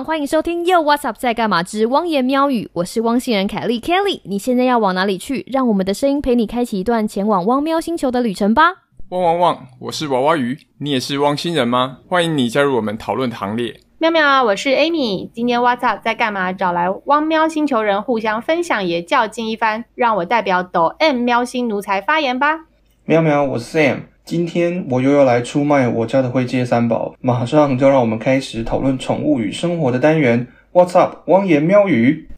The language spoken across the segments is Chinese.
旺，欢迎收听又 What's Up 在干嘛之汪言喵语，我是汪星人凯莉 Kelly。你现在要往哪里去？让我们的声音陪你开启一段前往汪喵星球的旅程吧。汪汪汪！我是娃娃鱼，你也是汪星人吗？欢迎你加入我们讨论行列。喵喵，我是 Amy。今天 What's Up 在干嘛？找来汪喵星球人互相分享，也较劲一番。让我代表抖 M 喵星奴才发言吧。喵喵，我是 Sam。今天我又要来出卖我家的灰阶三宝，马上就让我们开始讨论宠物与生活的单元。What's up，汪言喵语。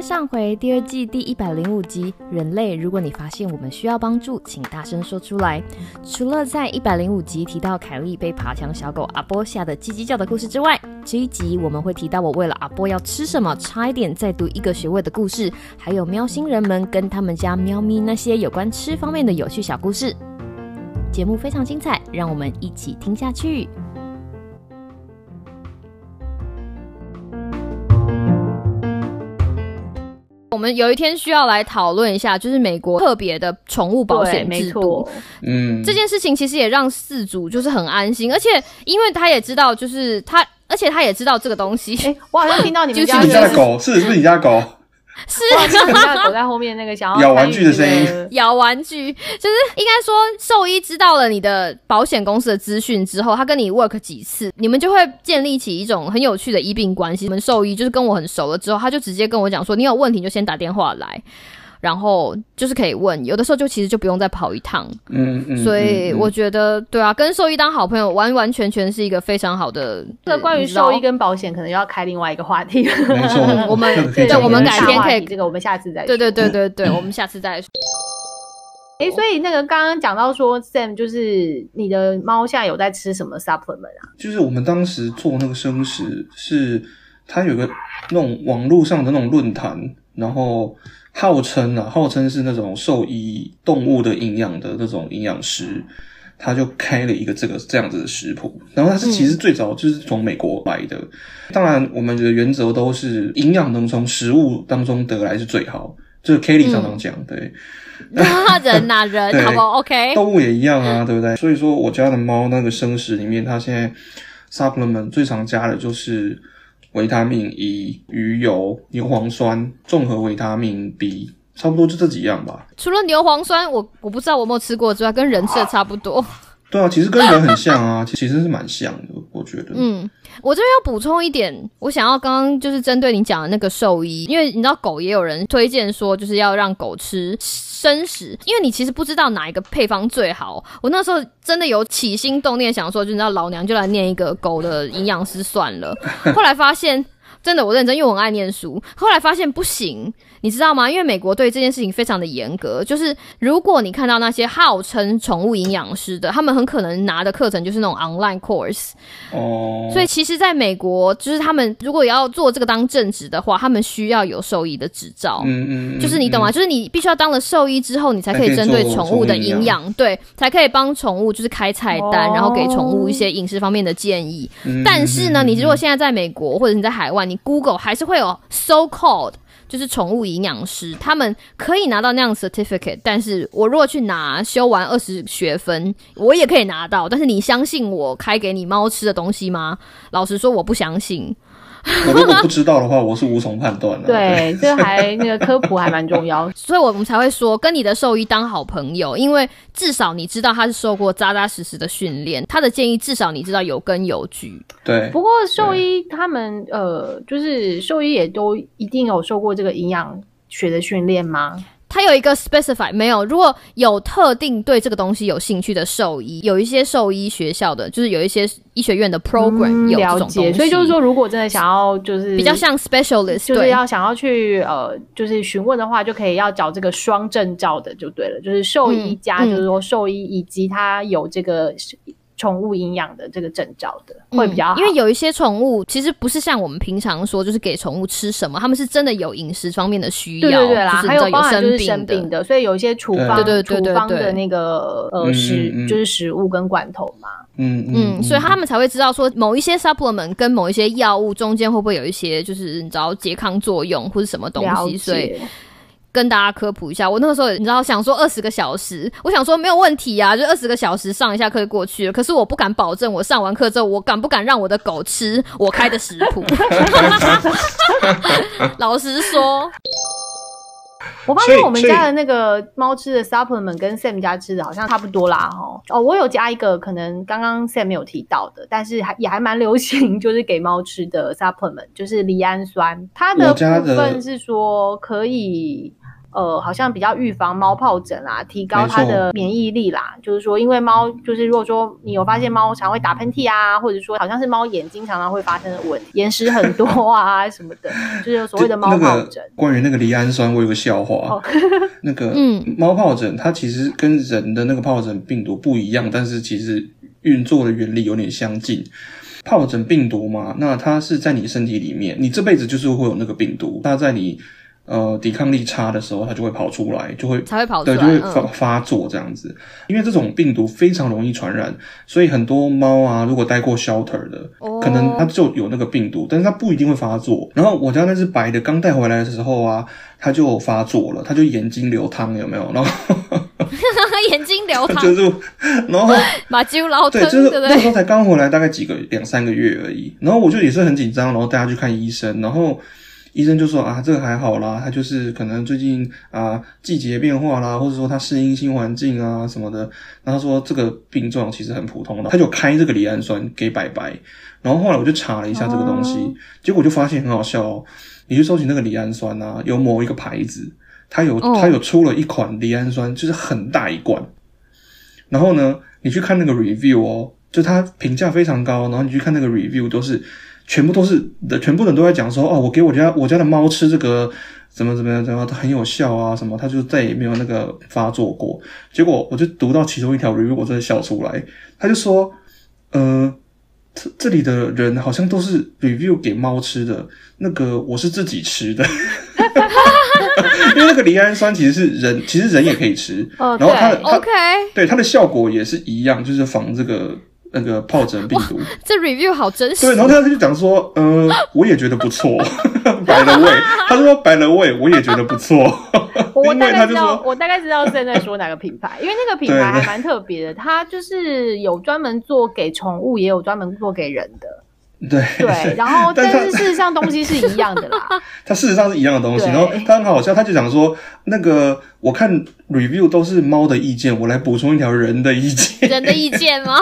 上回，第二季第一百零五集，人类，如果你发现我们需要帮助，请大声说出来。除了在一百零五集提到凯莉被爬墙小狗阿波吓得叽叽叫的故事之外，这一集我们会提到我为了阿波要吃什么，差一点再读一个学位的故事，还有喵星人们跟他们家喵咪那些有关吃方面的有趣小故事。节目非常精彩，让我们一起听下去。我们有一天需要来讨论一下，就是美国特别的宠物保险制度。嗯，这件事情其实也让饲主就是很安心，而且因为他也知道，就是他，而且他也知道这个东西。哎，我好像听到你们就是你家的狗是是不是你家的狗？是你们家的狗在后面那个想要咬玩具的声音 咬玩具，就是应该说兽医知道了你的保险公司的资讯之后，他跟你 work 几次，你们就会建立起一种很有趣的医病关系。我们兽医就是跟我很熟了之后，他就直接跟我讲说，你有问题就先打电话来。然后就是可以问，有的时候就其实就不用再跑一趟，嗯嗯。所以我觉得对啊，跟兽医当好朋友，完完全全是一个非常好的。这个关于兽医跟保险，可能要开另外一个话题。没错，我们 对我们改天可以这个我们下次再说。对对对对对，我们下次再说。哎，所以那个刚刚讲到说，Sam 就是你的猫现在有在吃什么 supplement 啊？就是我们当时做那个生食，是它有个那种网络上的那种论坛，然后号称啊，号称是那种兽医动物的营养的那种营养师，他就开了一个这个这样子的食谱，然后他是其实最早就是从美国来的。当然，我们的原则都是营养能从食物当中得来是最好，就是 Kelly 常常讲，对。那人呐、人，对好不好？OK。动物也一样啊，对不对？所以说我家的猫那个生食里面，它现在 supplement 最常加的就是维他命 E、鱼油、牛磺酸、综合维他命 B，差不多就这几样吧。除了牛磺酸，我我不知道我有没有吃过之外，跟人吃的差不多。对啊，其实跟人很像啊，其实是蛮像的，我觉得。嗯，我这边要补充一点，我想要刚刚就是针对你讲的那个兽医，因为你知道狗也有人推荐说就是要让狗吃生食，因为你其实不知道哪一个配方最好。我那时候真的有起心动念想说，就你知道老娘就来念一个狗的营养师算了，后来发现。真的，我认真，因为我很爱念书。后来发现不行，你知道吗？因为美国对这件事情非常的严格，就是如果你看到那些号称宠物营养师的，他们很可能拿的课程就是那种 online course，哦，所以其实，在美国，就是他们如果要做这个当正职的话，他们需要有兽医的执照。嗯嗯，嗯就是你懂吗？？就是你必须要当了兽医之后，你才可以针对宠物的营养，对，才可以帮宠物就是开菜单，哦然后给宠物一些饮食方面的建议。嗯但是呢，嗯你如果现在在美国或者你在海外，你 Google 还是会有 so called。就是宠物营养师，他们可以拿到那样 certificate，但是我如果去拿修完二十学分，我也可以拿到。但是你相信我开给你猫吃的东西吗？老实说，我不相信。我如果不知道的话，我是无从判断的。对，这还那个科普还蛮重要。所以我们才会说跟你的兽医当好朋友，因为至少你知道他是受过扎扎实实的训练，他的建议至少你知道有根有据。对不过兽医他们呃，就是兽医也都一定有受过这个营养学的训练吗？它有一个 specify 没有，如果有特定对这个东西有兴趣的兽医，有一些兽医学校的，就是有一些医学院的 program、嗯有这种东西，所以就是说，如果真的想要就是比较像 specialist，就是要想要去呃，就是询问的话，就可以要找这个双证照的就对了，就是兽医嗯加，嗯。就是说兽医以及他有这个宠物营养的这个证照的，会比较好。嗯因为有一些宠物其实不是像我们平常说，就是给宠物吃什么，他们是真的有饮食方面的需要，对对对啦，还有包含就是生病的，所以有一些处方对对对对处方对的那个呃嗯食嗯。就是食物跟罐头嘛。嗯嗯，所以他们才会知道说某一些 supplement 跟某一些药物中间会不会有一些就是你知道拮抗作用或者什么东西，所以解，跟大家科普一下，我那个时候你知道想说二十个小时，我想说没有问题啊，就二十个小时上一下课就过去了。可是我不敢保证，我上完课之后，我敢不敢让我的狗吃我开的食谱？老实说，我发现我们家的那个猫吃的 supplement 跟 Sam 家吃的好像差不多啦，哦哦，我有加一个可能刚刚 Sam 没有提到的，但是还也还蛮流行，就是给猫吃的 supplement，就是赖氨酸，它的部分是说可以。呃，好像比较预防猫疱疹啦，提高它的免疫力啦。就是说，因为猫，就是如果说你有发现猫常会打喷嚏啊，或者说好像是猫眼睛常常会发生的问题，眼屎很多啊什么的，就是所谓的猫疱疹。个关于那个离氨酸，我有个笑话。哦那个 嗯猫疱疹，它其实跟人的那个疱疹病毒不一样，但是其实运作的原理有点相近。疱疹病毒嘛，那它是在你身体里面，你这辈子就是会有那个病毒，它在你呃抵抗力差的时候，它就会跑出来，就会对，才会跑出来。就会发嗯，发作这样子。因为这种病毒非常容易传染，所以很多猫啊，如果待过 shelter 的，哦可能它就有那个病毒，但是它不一定会发作。然后我家那只白的刚带回来的时候啊，它就发作了，它就眼睛流汤，有没有？然后 眼睛流淌，就是，然后 把鸡捞对，就是？那时候才刚回来，大概几个两三个月而已。然后我就也是很紧张，然后带他去看医生，然后医生就说啊，这个还好啦，他就是可能最近啊季节变化啦，或者说他适应新环境啊什么的。然后他说这个病状其实很普通的，他就开这个赖氨酸给白白。然后后来我就查了一下这个东西，哦结果就发现很好笑哦。你去搜寻那个赖氨酸啊，有某一个牌子，它有、哦它有出了一款赖氨酸，就是很大一罐。然后呢，你去看那个 review 哦，就它评价非常高，然后你去看那个 review 都是全部都是的，全部人都在讲说哦，我给我家我家的猫吃这个怎么怎么样怎么样，它很有效啊什么，它就再也没有那个发作过。结果我就读到其中一条 review，我真的笑出来，他就说，呃。这这里的人好像都是 review 给猫吃的，那个我是自己吃的，因为那个离氨酸其实是人，其实人也可以吃，哦然后它的它 OK，对它的效果也是一样，就是防这个那个疱疹病毒。这 review 好真实对，。然后他就讲说，呃，我也觉得不错，摆了味，他说摆了味，我也觉得不错，我大概知道，我大概知道现在说哪个品牌，因为那个品牌还蛮特别的，它就是有专门做给宠物，也有专门做给人的。对对，然后但是事实上东西是一样的啦。它事实上是一样的东西，然后他很好笑，他就讲说，那个我看 review 都是猫的意见，我来补充一条人的意见。人的意见吗？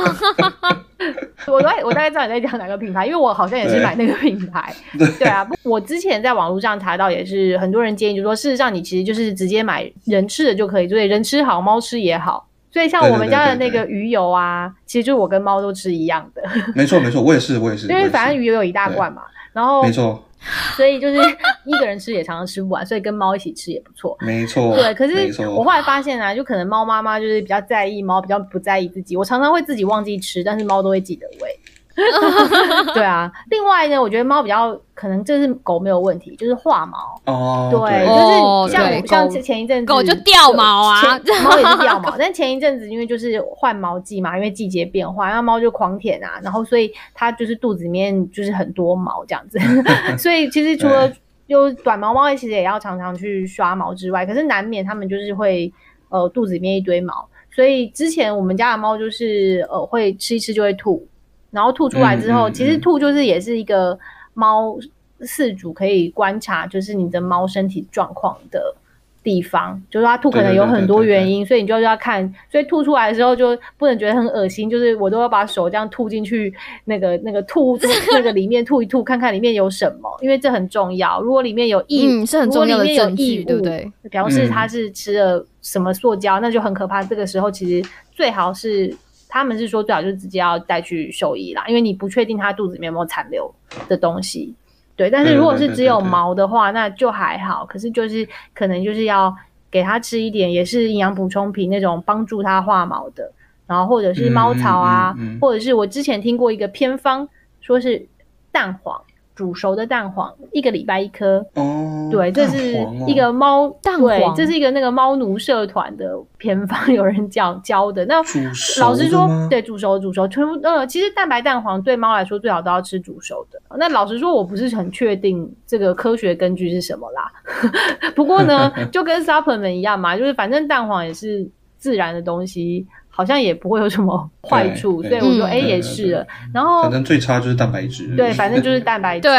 我大概我大概知道你在讲哪个品牌，因为我好像也是买那个品牌。对啊，不我之前在网络上查到，也是很多人建议，就说事实上你其实就是直接买人吃的就可以，所以人吃好，猫吃也好。所以像对对我们家的那个鱼油啊，其实就是我跟猫都吃一样的，没错没错，我也是我也是，因为反正鱼油有一大罐嘛，然后没错所以就是 一个人吃也常常吃不完，所以跟猫一起吃也不错。没错，对，可是我后来发现啊，就可能猫妈妈就是比较在意猫，比较不在意自己。我常常会自己忘记吃，但是猫都会记得喂。对啊，另外呢，我觉得猫比较可能这是狗没有问题，就是化毛。哦，对，就是像我像狗前一阵子狗就掉毛啊前 猫也是掉毛。但前一阵子因为就是换毛季嘛，因为季节变化，然后猫就狂舔啊，然后所以它就是肚子里面就是很多毛这样子，所以其实除了就短毛猫其实也要常常去刷毛之外，可是难免它们就是会呃肚子里面一堆毛，所以之前我们家的猫就是呃会吃一吃就会吐，然后吐出来之后，嗯嗯其实吐就是也是一个猫饲主可以观察，就是你的猫身体状况的地方，就是它吐可能有很多原因，所以你就要看，所以吐出来的时候就不能觉得很恶心，就是我都要把手这样吐进去那个那个吐那个里面吐一吐，看看里面有什么，因为这很重要。如果里面有异，嗯是很重要的如果里面有证据异物对不对？表示它是吃了什么塑胶，那就很可怕。这个时候其实最好是。他们是说最好就直接要带去兽医啦，因为你不确定它肚子里面有没有残留的东西。对，但是如果是只有毛的话，那就还好。可是就是可能就是要给它吃一点，也是营养补充品那种帮助它化毛的，然后或者是猫草啊，嗯嗯嗯嗯或者是我之前听过一个偏方，说是蛋黄，煮熟的蛋黄，一个礼拜一颗。哦，对，这是一个猫蛋对黄，这是一个那个猫奴社团的偏方，有人教教的。那煮熟老实说对，煮熟煮熟，全部呃，其实蛋白蛋黄对猫来说最好都要吃煮熟的。那老实说，我不是很确定这个科学根据是什么啦。不过呢，就跟 supplement 一样嘛，就是反正蛋黄也是自然的东西，好像也不会有什么坏处，所对以我说哎、嗯也是了。然后反正最差就是蛋白质。对，反正就是蛋白质。对，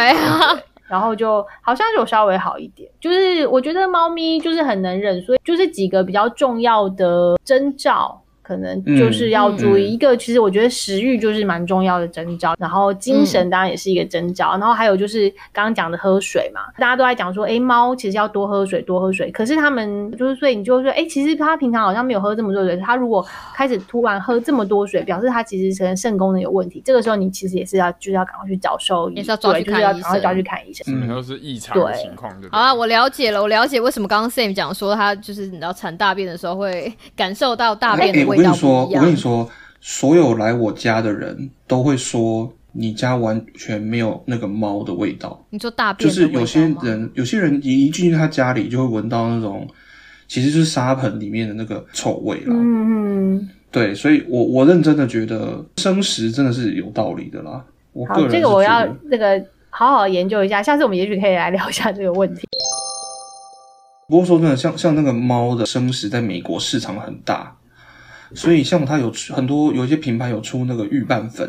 然后就好像就稍微好一点，就是我觉得猫咪就是很能忍，所以就是几个比较重要的征兆。可能就是要注意、一个，其实我觉得食欲就是蛮重要的征兆，然后精神当然也是一个征兆，然后还有就是刚刚讲的喝水嘛，大家都在讲说，哎，猫其实要多喝水，多喝水，可是他们就是所以你就会说，哎，其实它平常好像没有喝这么多水，它如果开始突然喝这么多水，表示它其实可能肾功能有问题，这个时候你其实也是要就是要赶快去找兽医，也是要抓去看医就是要赶快抓生去看医生。基本上都是异常的情况，对？好啊，我了解了，我了解为什么刚刚 Sam 讲说他就是你知道产大便的时候会感受到大便的味道跟你说，不一样。我跟你说，所有来我家的人都会说，你家完全没有那个猫的味道。你说大就便的味道是有些人，有些人一一进去他家里就会闻到那种，其实就是沙盆里面的那个臭味啦。嗯嗯，对，所以我我认真的觉得生食真的是有道理的啦。我个好，人这个我要那个好好研究一下，下次我们也许可以来聊一下这个问题。不过说真的，像像那个猫的生食，在美国市场很大，所以像它有很多有一些品牌有出那个预拌粉，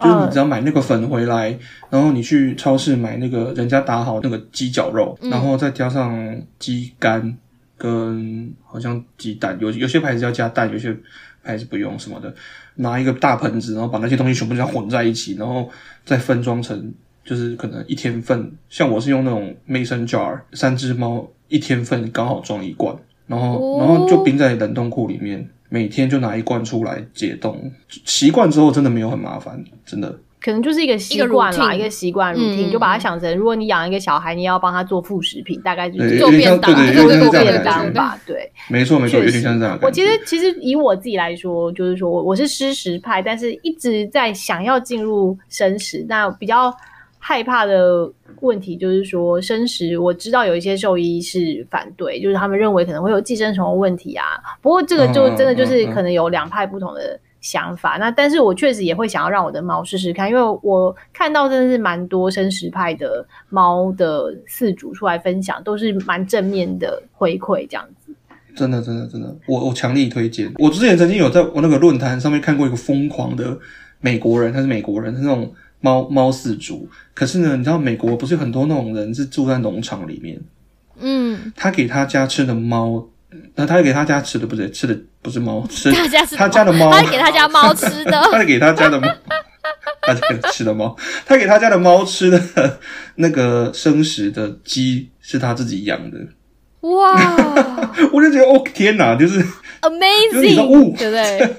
就是你只要买那个粉回来，然后你去超市买那个人家打好那个鸡脚肉，然后再加上鸡肝跟好像鸡蛋，有有些牌子要加蛋，有些牌子不用什么的，拿一个大盆子，然后把那些东西全部这样混在一起，然后再分装成。就是可能一天份，像我是用那种 mason jar，三只猫一天份刚好装一罐，然后、哦。然后就冰在冷冻库里面，每天就拿一罐出来解冻。习惯之后真的没有很麻烦，真的。可能就是一个习一个惯啦一个习惯嗯 routine，、嗯就把它想成，如果你养一个小孩，你也要帮他做副食品，大概就是做便当做便。当吧，对。没错没错，有点像这样。我其实其实以我自己来说，就是说我我是湿食派，但是一直在想要进入生食。那比较害怕的问题就是说，生食我知道有一些兽医是反对，就是他们认为可能会有寄生虫的问题啊。不过这个就真的就是可能有两派不同的。想法，那但是我确实也会想要让我的猫试试看，因为我看到真的是蛮多生食派的猫的饲主出来分享，都是蛮正面的回馈这样子。真的真的真的，我我强力推荐。我之前曾经有在我那个论坛上面看过一个疯狂的美国人，他是美国人，是那种猫猫饲主。可是呢，你知道美国不是有很多那种人是住在农场里面，嗯，他给他家吃的猫，那他给他家吃的不是吃的不是猫，吃他家是他家的猫，他给他家猫吃的，他给他家的猫，他家吃的猫，他给他家的猫吃的那个生食的鸡是他自己养的，哇。我就觉得哦天哪，就是，amazing，哦。对不对？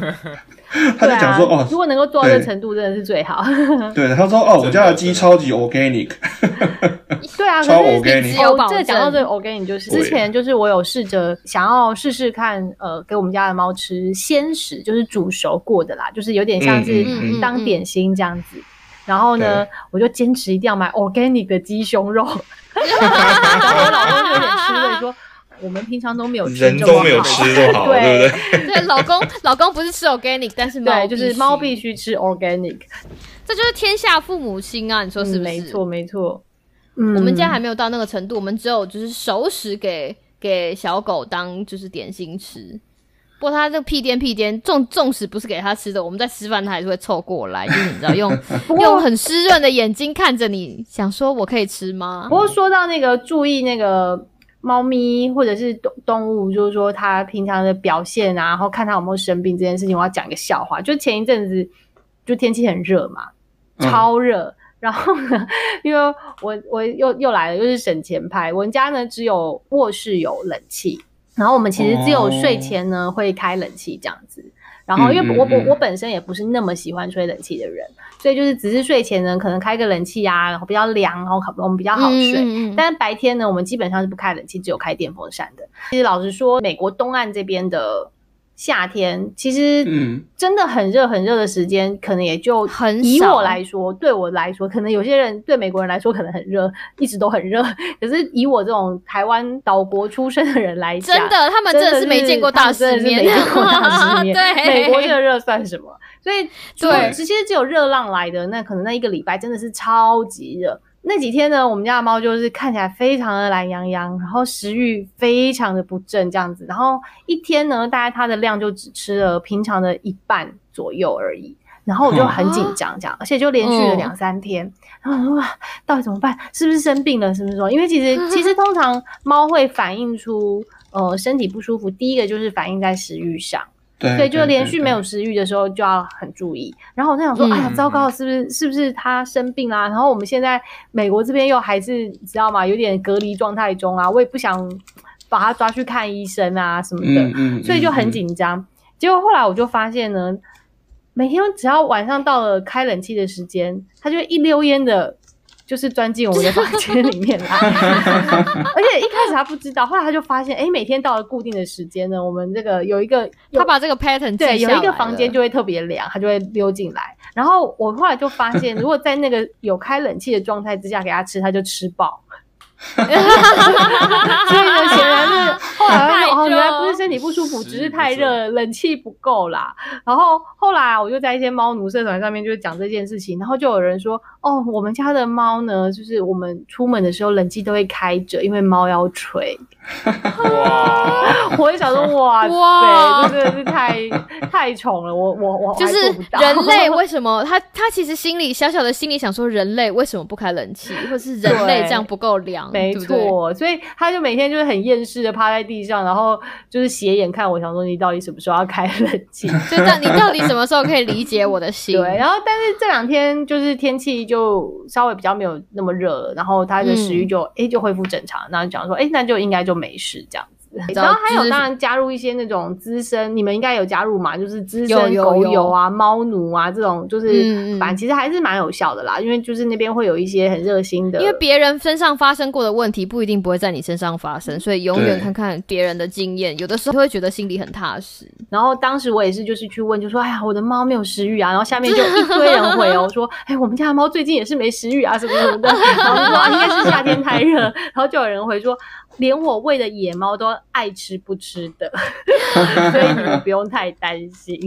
他就讲说、对啊、哦如，果能够做到这对。程度，真的是最好。对，他说哦，我家的鸡超级 organic，对啊，超 organic 这讲到这个 organic，就是之前就是我有试着想要试试看，呃，给我们家的猫吃鲜食，就是煮熟过的啦，就是有点像是当点心这样子。然后呢，我就坚持一定要买 organic 的鸡胸肉，然后我老公就有点吃味，说我们平常都没有吃这么好就好对对，老公老公不是吃 organic，但是猫对，就是猫必须，吃 organic，这就是天下父母心啊！你说是不是？嗯没错没错。嗯我们家还没有到那个程度，我们只有就是熟食给给小狗当就是点心吃。不过它这个屁颠屁颠，纵纵使不是给它吃的，我们在吃饭它还是会凑过来，就是你知道用 用很湿润的眼睛看着你，想说我可以吃吗不？过说到那个注意那个猫咪或者是动动物，就是说它平常的表现啊，然后看它有没有生病这件事情，我要讲一个笑话。就前一阵子就天气很热嘛，嗯超热。然后呢，因为我我又又来了，又是省钱派。我们家呢只有卧室有冷气，然后我们其实只有睡前呢、会开冷气这样子。然后因为我我我本身也不是那么喜欢吹冷气的人，所以就是只是睡前呢可能开个冷气啊，然后比较凉，然后我们比较好睡。但是白天呢，我们基本上是不开冷气，只有开电风扇的。其实老实说，美国东岸这边的夏天，其实嗯真的很热很热的时间，可能也就很少以我来说，对我来说，可能有些人对美国人来说可能很热，一直都很热。可是以我这种台湾岛国出身的人来讲，真的，他们真的是没见过大世面，没见过大世面。对，美国这个热算什么？所以对其实只有热浪来的，那可能那一个礼拜真的是超级热。那几天呢，我们家的猫就是看起来非常的懒洋洋，然后食欲非常的不振这样子，然后一天呢，大概它的量就只吃了平常的一半左右而已。然后我就很紧张，这样，而且就连续了两三天。然后我说哇，到底怎么办？是不是生病了？是不是说？因为其实 其实通常猫会反映出呃身体不舒服，第一个就是反映在食欲上。对对，就连续没有对食欲的时候就要很注意。然后我在想说，嗯哎呀，糟糕，是不是是不是他生病啦、然后我们现在美国这边又还是你知道吗？有点隔离状态中啊，我也不想把他抓去看医生啊什么的，嗯嗯，所以就很紧张。结果后来我就发现呢，每天只要晚上到了开冷气的时间，他就一溜烟的。就是钻进我们的房间里面来，而且一开始他不知道，后来他就发现，哎、每天到了固定的时间呢，我们这个有一个有他把这个 pattern 对，有一个房间就会特别凉，他就会溜进来。然后我后来就发现，如果在那个有开冷气的状态之下给他吃，他就吃饱。所以呢，显然是哦，原来不是身体不舒服，只是太热，冷气不够啦。然后后来我就在一些猫奴社团上面就是讲这件事情，然后就有人说，哦，我们家的猫呢，就是我们出门的时候冷气都会开着，因为猫要吹。哇，我就想说，哇哇塞，这真的是太太宠了，我我我就是人类为什么他他其实心里小小的心里想说，人类为什么不开冷气，或是人类这样不够凉，没错，所以他就每天就是很厌世的趴在地上，然后就是斜眼看我，想说你到底什么时候要开冷气？就到你到底什么时候可以理解我的心？对，然后但是这两天就是天气就稍微比较没有那么热了，然后他的食欲就哎、诶就恢复正常，然后就讲说哎、诶那就应该就没事这样然后还有当然加入一些那种资深，你们应该有加入嘛，就是资深狗友啊、猫奴啊这种，就是反正其实还是蛮有效的啦，因为就是那边会有一些很热心的，因为别人身上发生过的问题不一定不会在你身上发生，所以永远看看别人的经验，有的时候会觉得心里很踏实。然后当时我也是，就是去问，就说：“哎呀，我的猫没有食欲啊。”然后下面就一堆人回哦，说：“哎，我们家的猫最近也是没食欲啊，什么什么的。”然后说：“啊，应该是夏天太热。”然后就有人回说：“连我喂的野猫都爱吃不吃的，所以你们不用太担心。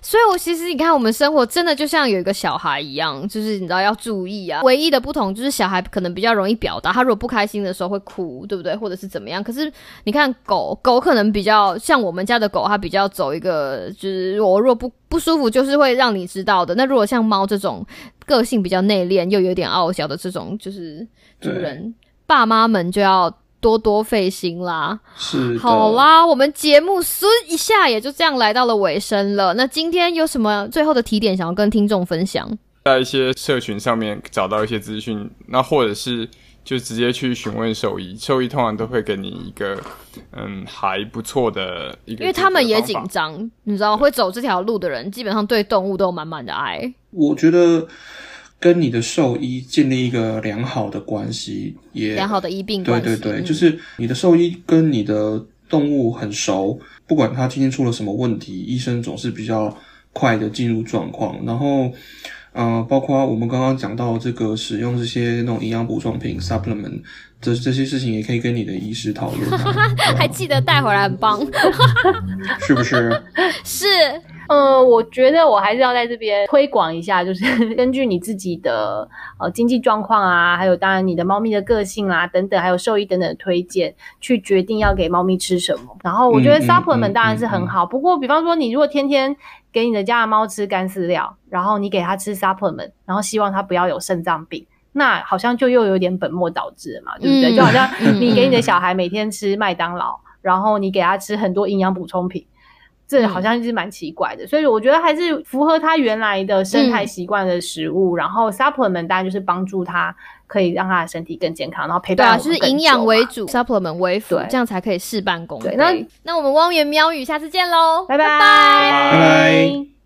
所以，我其实你看，我们生活真的就像有一个小孩一样，就是你知道要注意啊。唯一的不同就是小孩可能比较容易表达，他如果不开心的时候会哭，对不对？或者是怎么样？可是你看狗狗可能比较像我们家的狗，它比较走一个就是我若不不舒服，就是会让你知道的。那如果像猫这种个性比较内敛又有点傲娇的这种，就是主人爸妈们就要多多费心啦。是好，啦，我们节目嗖一下也就这样来到了尾声了。那今天有什么最后的提点想要跟听众分享？在一些社群上面找到一些资讯，那或者是就直接去询问兽医，兽医通常都会给你一个嗯还不错的一个，因为他们也紧。张，你知道，会走这条路的人基本上对动物都有满满的爱。我觉得跟你的兽医建立一个良好的关系，也良好的医病对关系，对对，嗯就是你的兽医跟你的动物很熟，不管它今天出了什么问题，医生总是比较快的进入状况。然后，呃，包括我们刚刚讲到这个使用这些那种营养补充品 supplement，这这些事情也可以跟你的医师讨论啊，还记得带回来，很棒。是不是？是，呃，我觉得我还是要在这边推广一下，就是 根据你自己的呃经济状况啊，还有当然你的猫咪的个性啊等等，还有兽医等等的推荐，去决定要给猫咪吃什么。然后我觉得 supplement 嗯当然是很好，不过比方说你如果天天给你的家的猫吃干饲料，然后你给它吃 supplement，然后希望它不要有肾脏病。那好像就又有点本末倒置了嘛，对不对？嗯就好像嗯你给你的小孩每天吃麦当劳，然后你给他吃很多营养补充品，这好像是蛮奇怪的。所以我觉得还是符合他原来的生态习惯的食物，然后 supplement 当然就是帮助他可以让他的身体更健康，然后陪对啊，伴是营养。为主，supplement 为辅对，这样才可以事半功倍。那那我们汪言喵语下次见喽，拜拜拜拜拜。